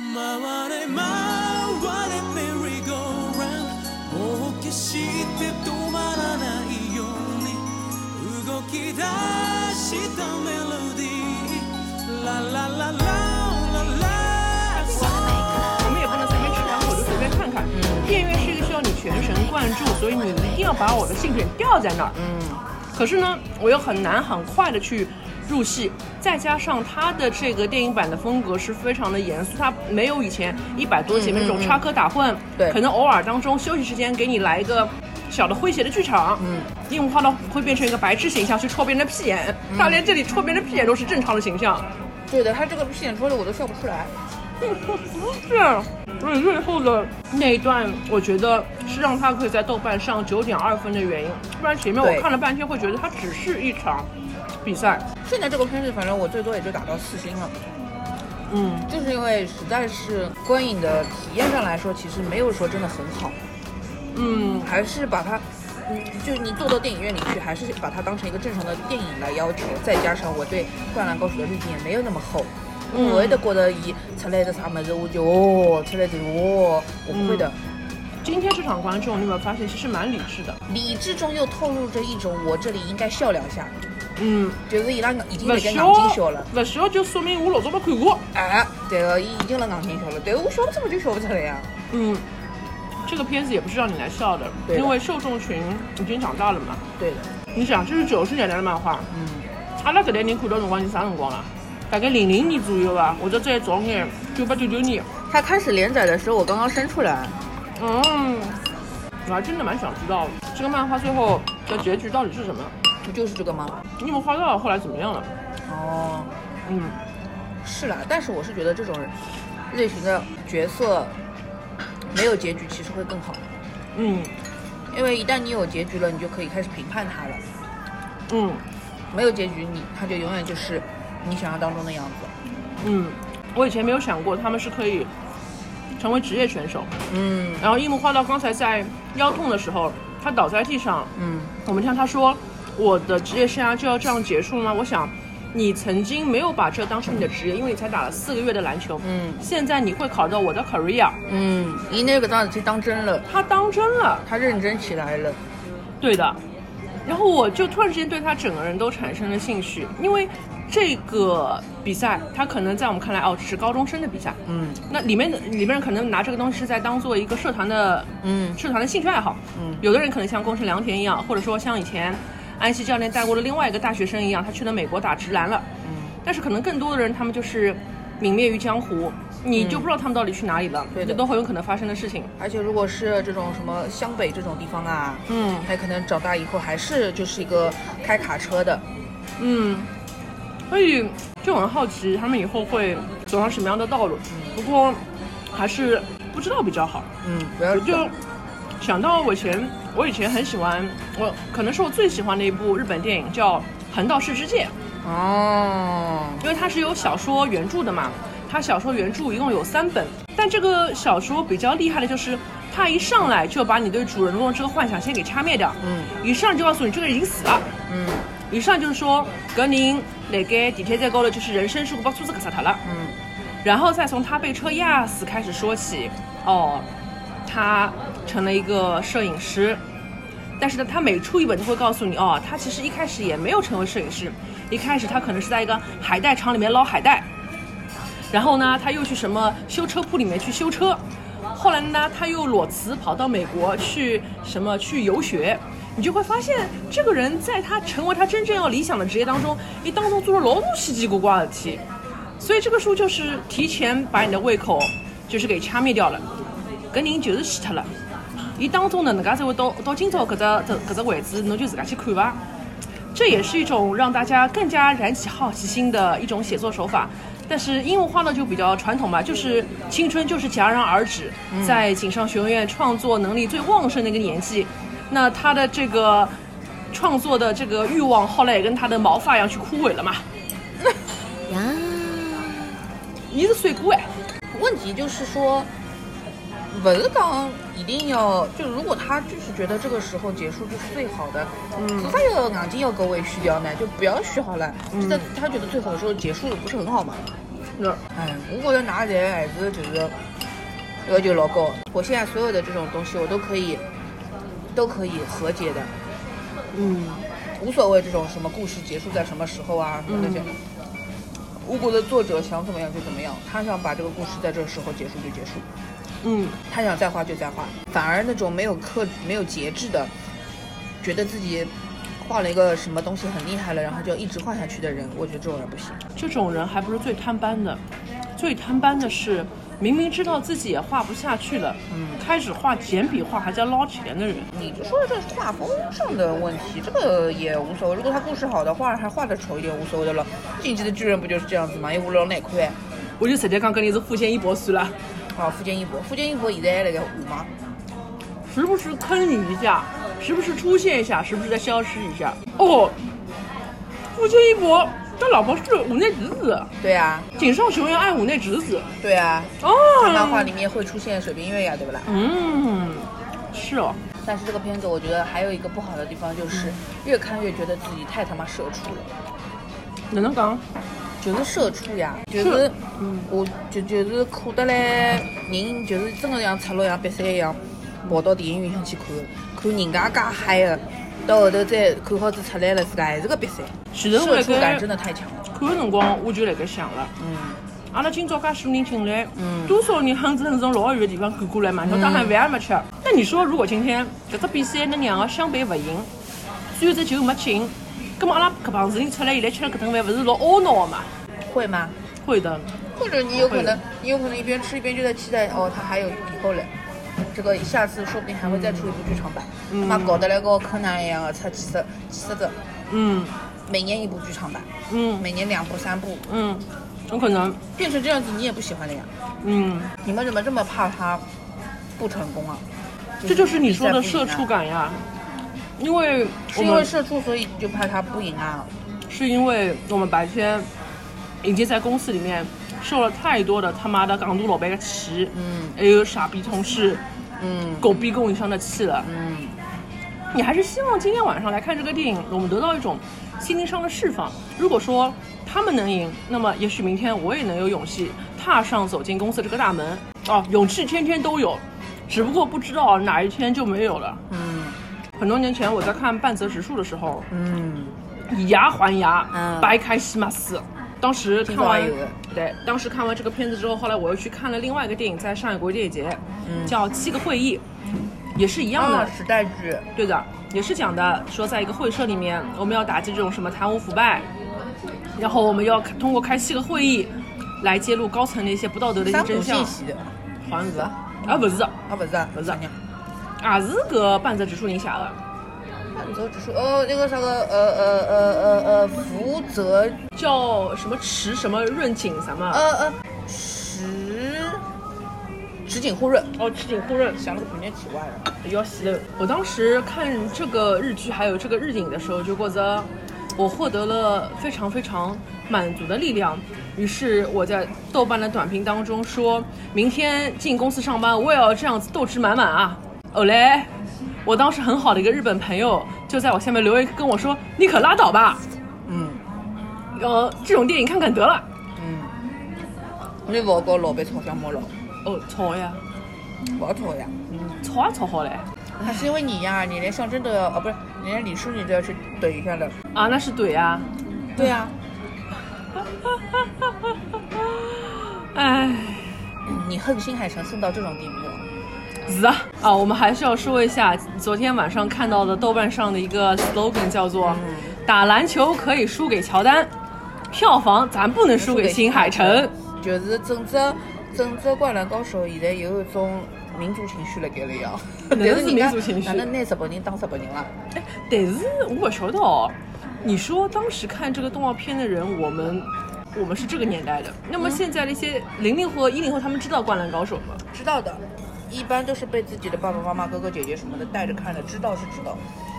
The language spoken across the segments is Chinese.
我们也不能随便吃两口就随便看看。电乐是一个需要你全神贯注，所以你一定要把我的兴趣点吊在那儿。嗯。可是呢，我又很难很快的去入戏，再加上他的这个电影版的风格是非常的严肃，他没有以前一百多集那种插科打诨，对可能偶尔当中休息时间给你来一个。小的诙谐的剧场，嗯，樱木花道会变成一个白痴形象去戳别人的屁眼，他连这里戳别人的屁眼都是正常的形象，对的，他这个屁眼戳的我都笑不出来。是，所以最后的那一段，我觉得是让他可以在豆瓣上九点二分的原因，不然前面我看了半天会觉得它只是一场比赛。现在这个片子，反正我最多也就打到四星了，嗯，就是因为实在是观影的体验上来说，其实没有说真的很好，嗯，还是把它。嗯，就是你坐到电影院里去，还是把它当成一个正常的电影来要求。再加上我对《灌篮高手》的滤镜也没有那么厚，嗯我会的觉得伊出来的啥么子，我就哦出来的哦，我不会的。今天这场观众你有没有发现其实蛮理智的？理智中又透露着一种我这里应该笑两下，嗯，就是伊拉已经不那个硬笑劲笑了。不笑就说明我老早没看过。哎，对个，伊已经了硬劲笑了。对我笑怎么就笑不出来呀？嗯，这个片子也不是让你来笑的，的因为受众群已经长大了嘛。对的，你想，这是九十年代的漫画，嗯，阿拉搿代人看到辰光是啥辰光了？大概零零年左右吧，或者再早眼，九八九九年。他开始连载的时候，我刚刚生出来。嗯，我还真的蛮想知道这个漫画最后的结局到底是什么。不就是这个吗？你们花道后来怎么样了？哦，嗯，是啦，但是我是觉得这种类型的角色没有结局其实会更好，嗯因为一旦你有结局了，你就可以开始评判他了。嗯没有结局，你他就永远就是你想象当中的样子。嗯，我以前没有想过他们是可以成为职业选手。嗯然后樱木花道刚才在腰痛的时候，他倒在地上，嗯，我们听他说，我的职业生涯就要这样结束了吗？我想，你曾经没有把这当成你的职业，因为你才打了四个月的篮球。嗯现在你会考到我的 career，嗯，你那个当时当真了，他当真了，他认真起来了。对的。然后我就突然之间对他整个人都产生了兴趣，因为这个比赛，他可能在我们看来，哦，只是高中生的比赛。嗯那里面的里面人可能拿这个东西是在当做一个社团的嗯社团的兴趣爱好。嗯有的人可能像宫城良田一样，或者说像以前安西教练带过的另外一个大学生一样，他去了美国打直男了。嗯，但是可能更多的人他们就是泯灭于江湖，你就不知道他们到底去哪里了，这都很有可能发生的事情。而且如果是这种什么湘北这种地方啊，嗯他可能长大以后还是就是一个开卡车的。嗯，所以就很好奇他们以后会走上什么样的道路。不过还是不知道比较好。嗯，不要就想到我以前，我以前很喜欢，我可能是我最喜欢的一部日本电影叫《横道世之介》。哦，因为它是有小说原著的嘛，它小说原著一共有三本，但这个小说比较厉害的就是，它一上来就把你对主人公的这个幻想先给掐灭掉，嗯。一上就告诉你这个人已经死了，嗯。一上就是说格林那个地铁站高头就是人生事故把车子给杀脱了，嗯。然后再从他被车压死开始说起，哦，他成了一个摄影师，但是呢，他每出一本都会告诉你，哦，他其实一开始也没有成为摄影师，一开始他可能是在一个海带厂里面捞海带，然后呢，他又去什么修车铺里面去修车，后来呢，他又裸辞跑到美国去什么去游学。你就会发现，这个人在他成为他真正要理想的职业当中，一当中做了老多稀奇古怪的事体。所以这个书就是提前把你的胃口就是给掐灭掉了，搿人就是死脱了。伊当中呢，能介才会到到今朝搿只搿搿只位置，侬就自家去看伐。这也是一种让大家更加燃起好奇心的一种写作手法。但是樱木花道就比较传统嘛，就是青春就是戛然而止，在井上学院创作能力最旺盛的一个年纪，那他的这个创作的这个欲望后来也跟他的毛发一样去枯萎了嘛。呀，伊是水果哎，问题就是说，不是讲一定要，就如果他就是觉得这个时候结束就是最好的，嗯，为啥要硬劲要各位续掉呢？就不要续好了，就在他觉得最好的时候结束了，不是很好吗？那哎，我觉得拿人还是就是要求老高。我现在所有的这种东西，我都可以都可以和解的，嗯，无所谓这种什么故事结束在什么时候啊什么这些。我国的作者想怎么样就怎么样，他想把这个故事在这个时候结束就结束，嗯，他想再画就再画。反而那种没有克没有节制的，觉得自己画了一个什么东西很厉害了，然后就一直画下去的人，我觉得这种人不行。这种人还不是最贪班的，最贪班的是明明知道自己也画不下去了，嗯开始画简笔画还在捞钱的人。你就说这是画风上的问题，这个也无所谓。如果他故事好的话，还画的丑一点无所谓的了。进击的巨人不就是这样子吗？又无聊哪块？我就直接讲跟你是富坚义博算了，啊，福建一博，福建一博现在还那个画吗？时不时坑你一下，时不时出现一下，时不时再消失一下。哦，福建一博他老婆是五内直子，对啊，井上雄彦爱五内直子。对啊，哦，漫画里面会出现水冰月呀，对不啦？嗯，是哦，但是这个片子我觉得还有一个不好的地方，就是越看越觉得自己太他妈社畜了。哪能讲？就是社畜呀，就是是嗯我就就是苦得嘞人就是真的像赤裸像比赛一样跑到电影院里向去看，看人家介嗨的，到后头再看好子出来了，自家还是个比赛，其实我社畜感在真的太强了。看的辰光，我就辣盖想了，嗯，阿拉今朝介许多人进来，嗯多少人哼哧哼哧从老远的地方赶过来，满头大汗，饭也没吃。那你说，如果今天搿只比赛那两个相伴勿赢，最后只球没进，葛么阿拉搿帮子人出来现在吃了搿顿饭，勿是老懊恼的嘛？会吗？会的，或者你有可能，你有可能一边吃一边就在期待，哦，他还有以后嘞。这个下次说不定还会再出一部剧场版，他妈搞得来跟柯南一样的，出几十几十个，嗯。每年一部剧场版，嗯。每年两部三部，嗯，有可能，变成这样子你也不喜欢的呀。嗯，你们怎么这么怕他不成功啊？这就是你说的社畜感呀。因为是因为社畜，所以就怕他不赢啊。是因为我们白天已经在公司里面受了太多的他妈的港独老板的气，嗯还有傻逼同事、嗯狗逼供应商的气了。嗯，你还是希望今天晚上来看这个电影，我们得到一种心灵上的释放。如果说他们能赢，那么也许明天我也能有勇气踏上走进公司这个大门。哦，勇气天天都有，只不过不知道哪一天就没有了。嗯很多年前我在看半泽直树的时候，嗯，以牙还牙，嗯掰开西马斯。当时看完对，当时看完这个片子之后，后来我又去看了另外一个电影，在上海国际电影节，嗯。叫《七个会议》，也是一样的，啊，时代剧，对的，也是讲的说，在一个会社里面，我们要打击这种什么贪污腐败，然后我们要通过开七个会议来揭露高层的一些不道德的一些真相。信。息的，好像是？啊，不是，啊不是。啊不是。啊也是个半泽直树人写的，半泽直树，哦，那个啥个，呃呃呃呃呃，福泽，叫什么池什么润景什么，呃呃，池池井户润，哦，池井户润，想了个半天题外了。要死了！我当时看这个日剧还有这个日影的时候，就觉得我获得了非常非常满足的力量。于是我在豆瓣的短评当中说，明天进公司上班，我也要这样子斗志满满啊！哦嘞，我当时很好的一个日本朋友就在我下面留言跟我说：“你可拉倒吧，嗯呃，这种电影看看得了。嗯，你勿跟老板吵相骂了，”哦，吵呀，勿要吵呀。嗯，吵也吵好嘞。那是因为你呀，你连象征都要，哦不是，你连李叔你都要去怼一下的。啊，那是怼啊。对呀、哎。你恨新海诚恨到这种地步啊，是啊，啊，我们还是要说一下昨天晚上看到的豆瓣上的一个 slogan，叫做嗯“打篮球可以输给乔丹，票房咱不能输给新海诚就是整只整只灌篮高手现在有一种民族情绪了，给了呀。哪能 是但人家民族情绪哪能拿日本人当日本人了？”。哎，但是我不晓得哦，你说当时看这个动画片的人，我们我们是这个年代的，那么现在的一些零零后、一零后，他们知道《灌篮高手》吗？知道的，一般都是被自己的爸爸妈妈、哥哥姐姐什么的带着看的，知道是知道。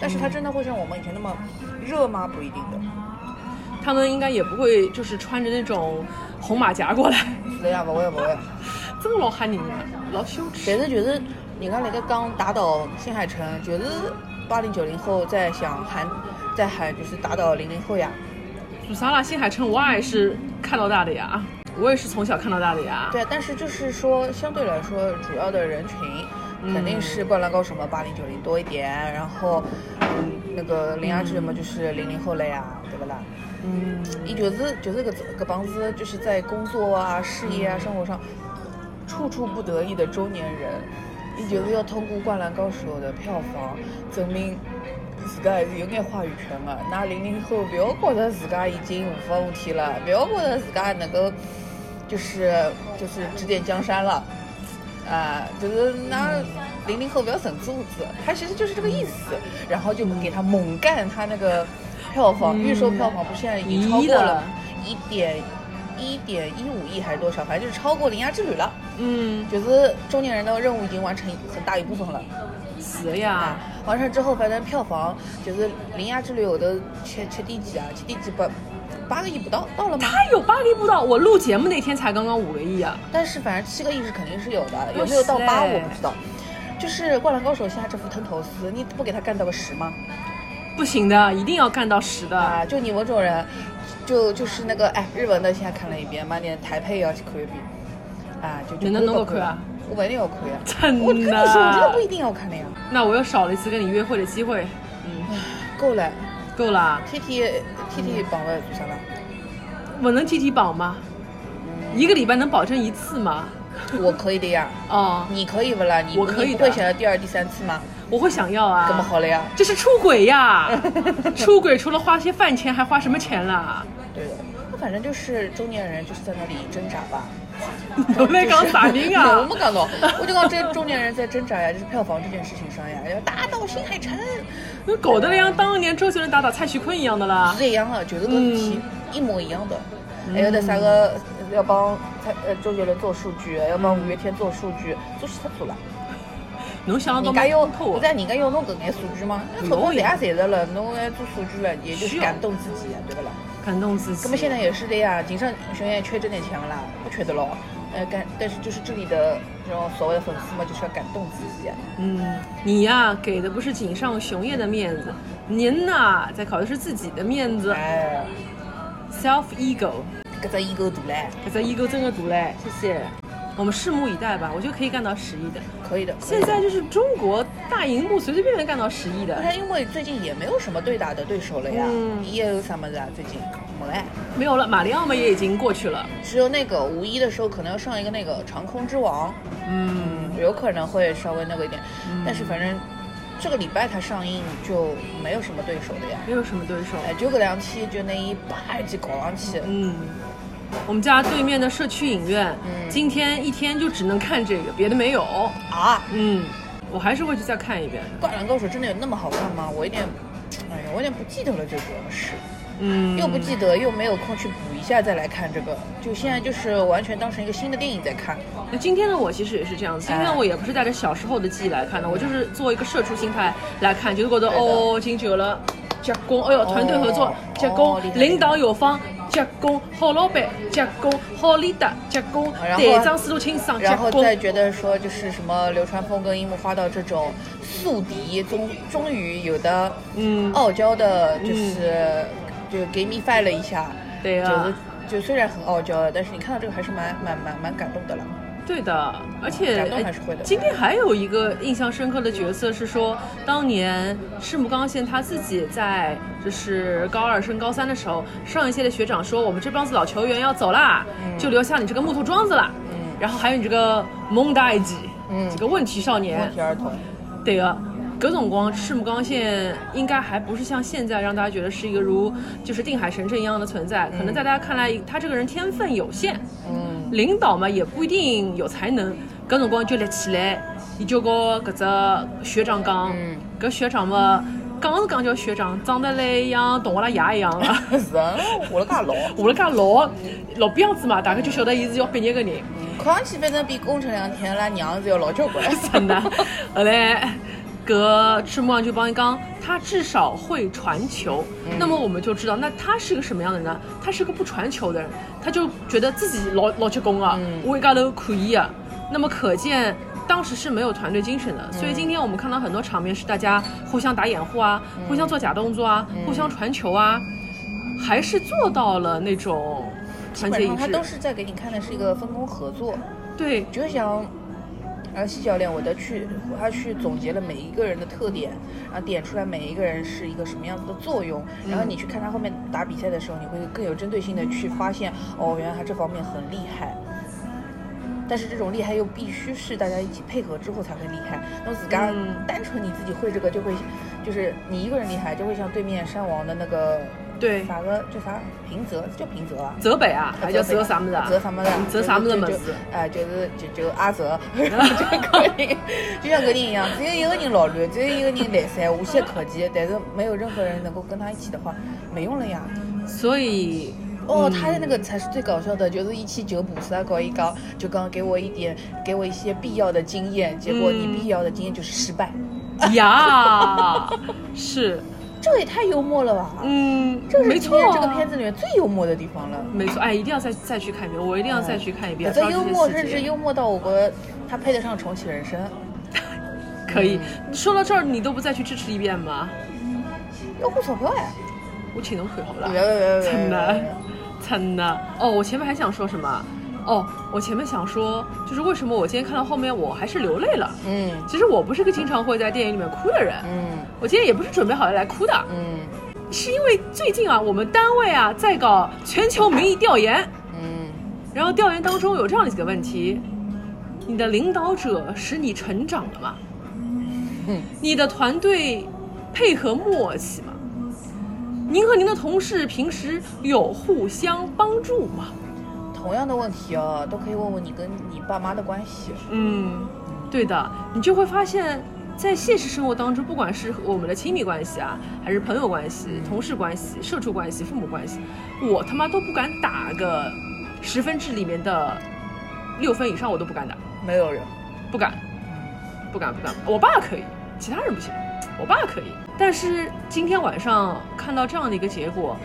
但是他真的会像我们以前那么热吗？不一定的。他们应该也不会就是穿着那种红马甲过来，是的呀，不会不会。这么老吓人的，老羞耻。但是就是人家那个刚打倒新海诚，就是八零九零后在想喊，在喊就是打倒零零后呀。做啥啦？新海诚我也是看到大的呀。我也是从小看到大的呀。对，但是就是说，相对来说，主要的人群肯定是《灌篮高手》嘛，八零九零多一点，然后，嗯，那个《铃芽之旅》嘛，就是零零后了呀，对不啦？嗯，伊就是就是搿搿帮子，就是在工作啊、事业啊、生活上处处不得意的中年人，伊就是要通过《灌篮高手》的票房证明自家还是有眼话语权的。那零零后不要觉得自家已经无法无天了，不要觉得自家能够就是就是指点江山了，啊，就是那零零后不要省柱子，他其实就是这个意思，然后就给他猛干他那个票房，预售票房不是现在已经超过了一点一点一五亿还是多少，反正就是超过《铃芽之旅》了，嗯，就是中年人的任务已经完成很大一部分了。是的呀。完成之后，反正票房就是《铃芽之旅》我都七七第几啊？七第几八八个亿不到，到了吗？他有八个亿不到，我录节目那天才刚刚五个亿啊！但是反正七个亿是肯定是有的，有没有到八我不知道。就是《灌篮高手》现在这副藤头丝，你不给他干到个十吗？不行的，一定要干到十的。啊，就你们这种人，就就是那个哎，日文的现在看了一遍，妈连台配也要去看一遍。啊，就就能能够看啊？我不一定要看呀。真的？我跟你说，我真的不一定要看的呀。那我又少了一次跟你约会的机会。嗯，够了，够了。天天天天绑了做啥了？我能天天绑吗？一个礼拜能保证一次吗？我可以的呀。哦，你可以不啦？你我可以你不会想要第二、第三次吗？我会想要啊。怎么好了呀？这是出轨呀！出轨除了花些饭钱，还花什么钱啦？对的，那反正就是中年人就是在那里挣扎吧。我在讲啥人啊？我没讲到，我就讲这中年人在挣扎呀，就是票房这件事情上呀，要打倒新海诚。那搞得像当年周杰伦打倒蔡徐坤一样的啦。是一样的，就是个事体，一模一样的。还有的啥个要帮蔡呃周杰伦做数据，要帮五月天做数据，做死他做了。侬想到人家要，不然人家要侬搿眼数据吗？那钞票赚也赚着了，侬还做数据了，也就是感动自己，对不啦？感动自己。那么现在也是的呀，井上学院缺这点钱啦，不缺的咯。呃，感，但是就是这里的这种所谓的粉丝嘛，就是要感动自己。嗯，你呀，给的不是井上雄彦的面子，您呐，在考的是自己的面子。哎，self ego，搿只 ego 大嘞，搿只 ego 真的大嘞，谢谢。我们拭目以待吧，我觉得可以干到十亿的，可以的。现在就是中国大荧幕随随便便干到十亿的。因为最近也没有什么对打的对手了呀，嗯、也有什么的啊？最近没哎，没有了。马里奥嘛也已经过去了，只有那个五一的时候可能要上一个那个长空之王，嗯，有可能会稍微那个一点，但是反正这个礼拜它上映就没有什么对手的呀，没有什么对手。哎，就搿两天就那一把就搞上去，嗯。我们家对面的社区影院，今天一天就只能看这个，别的没有啊。嗯，我还是会去再看一遍。灌篮高手真的有那么好看吗？我有点，哎呀，我有点不记得了，最主要是，嗯，又不记得，又没有空去补一下再来看这个，就现在就是完全当成一个新的电影在看。那今天的我其实也是这样子，今天我也不是带着小时候的记忆来看的，我就是做一个社畜心态来看，就是觉得哦，进久了，结工，哎呦，团队合作，结工，领导有方。结工好老板，结工好领导，结工队长思路清爽，然后再觉得说就是什么流川枫跟樱木花道这种宿敌，终终于有的嗯。傲娇的，就是就给你 fight 了一下，对啊，就就虽然很傲娇的，但是你看到这个还是蛮蛮蛮蛮感动的了。对的，而且。今天还有一个印象深刻的角色是说，当年赤木刚宪他自己在就是高二升高三的时候，上一届的学长说我们这帮子老球员要走啦，就留下你这个木头桩子啦。嗯。然后还有你这个蒙大吉，嗯，这个问题少年，问题儿童。对的，葛总光赤木刚宪应该还不是像现在让大家觉得是一个如就是定海神针一样的存在，可能在大家看来他这个人天分有限。嗯。领导嘛也不一定有才能，搿辰光就立起来，伊就和搿只学长讲，搿学长嘛讲是讲叫学长，长得来像同我拉爷一样的。是啊，活了介老，活了介老，老逼样子嘛，大概就晓得伊是要毕业个人。看上去反正比宫城良田拉娘是要老交关。真的，后来。个赤木就帮你讲，他至少会传球，那么我们就知道，那他是个什么样的人呢？他是个不传球的人，他就觉得自己老老结棍啊，我一家都可以啊。那么可见当时是没有团队精神的。所以今天我们看到很多场面是大家互相打掩护啊，互相做假动作啊，互相传球啊，还是做到了那种基本上他团结一致。都是在给你看的是一个分工合作，对，就像。然后西教练，我的去，他去总结了每一个人的特点，然后点出来每一个人是一个什么样子的作用，然后你去看他后面打比赛的时候，你会更有针对性的去发现，哦，原来他这方面很厉害。但是这种厉害又必须是大家一起配合之后才会厉害。那自家嗯单纯你自己会这个，就会，就是你一个人厉害，就会像对面山王的那个，对啥个叫啥平泽，叫平泽啊。泽北啊，还叫泽啥么子啊？泽啥么子啊？泽啥么子么就就子？哎，就是就就阿泽，这个人就像搿人一样，只有一个人老卵，只有一个人来塞，无懈可击，但是没有任何人能够跟他一起的话，没用了呀。所以，哦，嗯他的那个才是最搞笑的，就是一期九补三搞一搞，就刚给我一点，给我一些必要的经验，结果你嗯必要的经验就是失败，呀，是，这也太幽默了吧？嗯，这是没错啊，今天这个片子里面最幽默的地方了。没错，哎，一定要再再去看一遍，我一定要再去看一遍。这幽默甚至幽默到我觉得他配得上重启人生。可以。嗯说到这儿，你都不再去支持一遍吗？要付钞票哎！我请侬看好了。别别别别真的，真的。哦，我前面还想说什么？哦，我前面想说，就是为什么我今天看到后面我还是流泪了。嗯其实我不是个经常会在电影里面哭的人，嗯我今天也不是准备好要来哭的，嗯是因为最近啊，我们单位啊在搞全球民意调研，嗯然后调研当中有这样的几个问题：你的领导者使你成长了吗？嗯你的团队配合默契吗？您和您的同事平时有互相帮助吗？同样的问题哦，都可以问问你跟你爸妈的关系。嗯，对的，你就会发现，在现实生活当中，不管是我们的亲密关系啊，还是朋友关系、同事关系、社畜关系、父母关系，我他妈都不敢打个十分制里面的六分以上，我都不敢打，没有人，不敢，不敢，不敢。我爸可以，其他人不行，我爸可以。但是今天晚上看到这样的一个结果，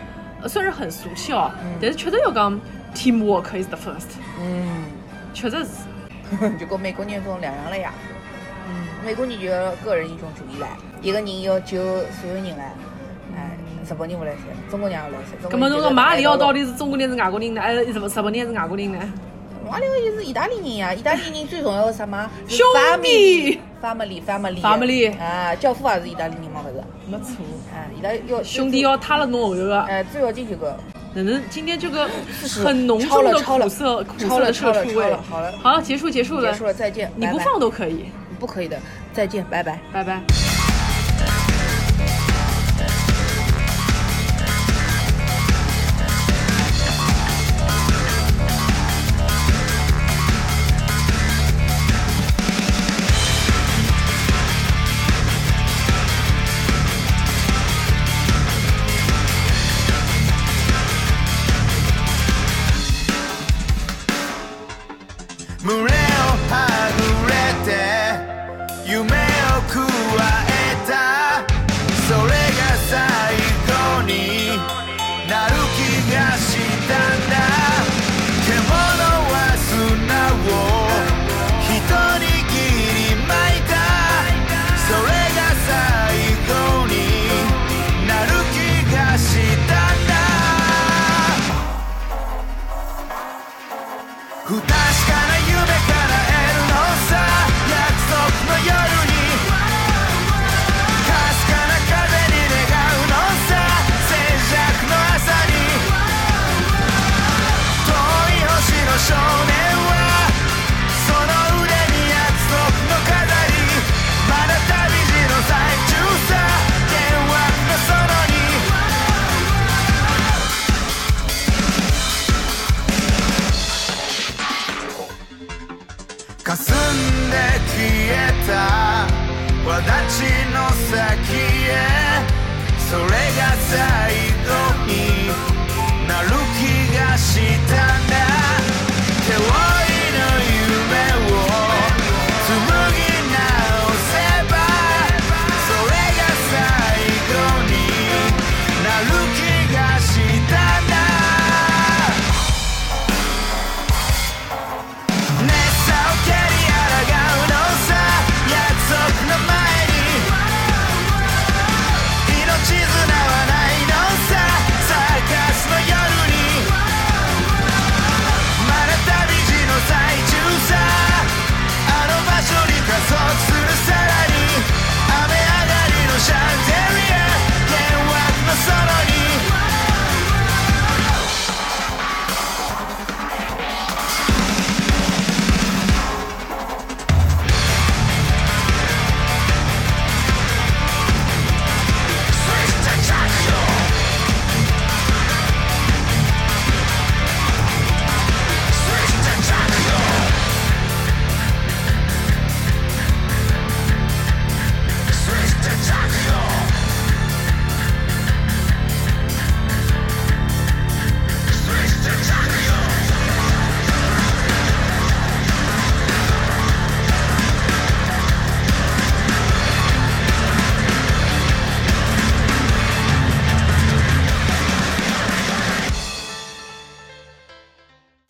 呃，虽然很俗气哦，但是确实要讲 teamwork is the first，嗯，确实是。就跟美国人这种两样了呀。嗯，美国人就要个人英雄主义唻，一个人要救所有人唻。哎，日本人不来塞，中国人也不来塞。中咁么侬说马里奥到底？是中国人是外国人呢？还是日本日本人是外国人呢？马里奥也是意大利人呀，意大利人最重要的是什么？是 兄弟 family family Family 啊，教父也是意大利人嘛，不是？没错，哎，意大利要兄弟要塌了侬后头个。哎，最要紧就个。哪能今天这个很浓重的苦涩苦涩的社畜味超了？好了好了，结束结束了，结束了，再见。你不放都可以，不可以的，再见，拜拜。拜拜。「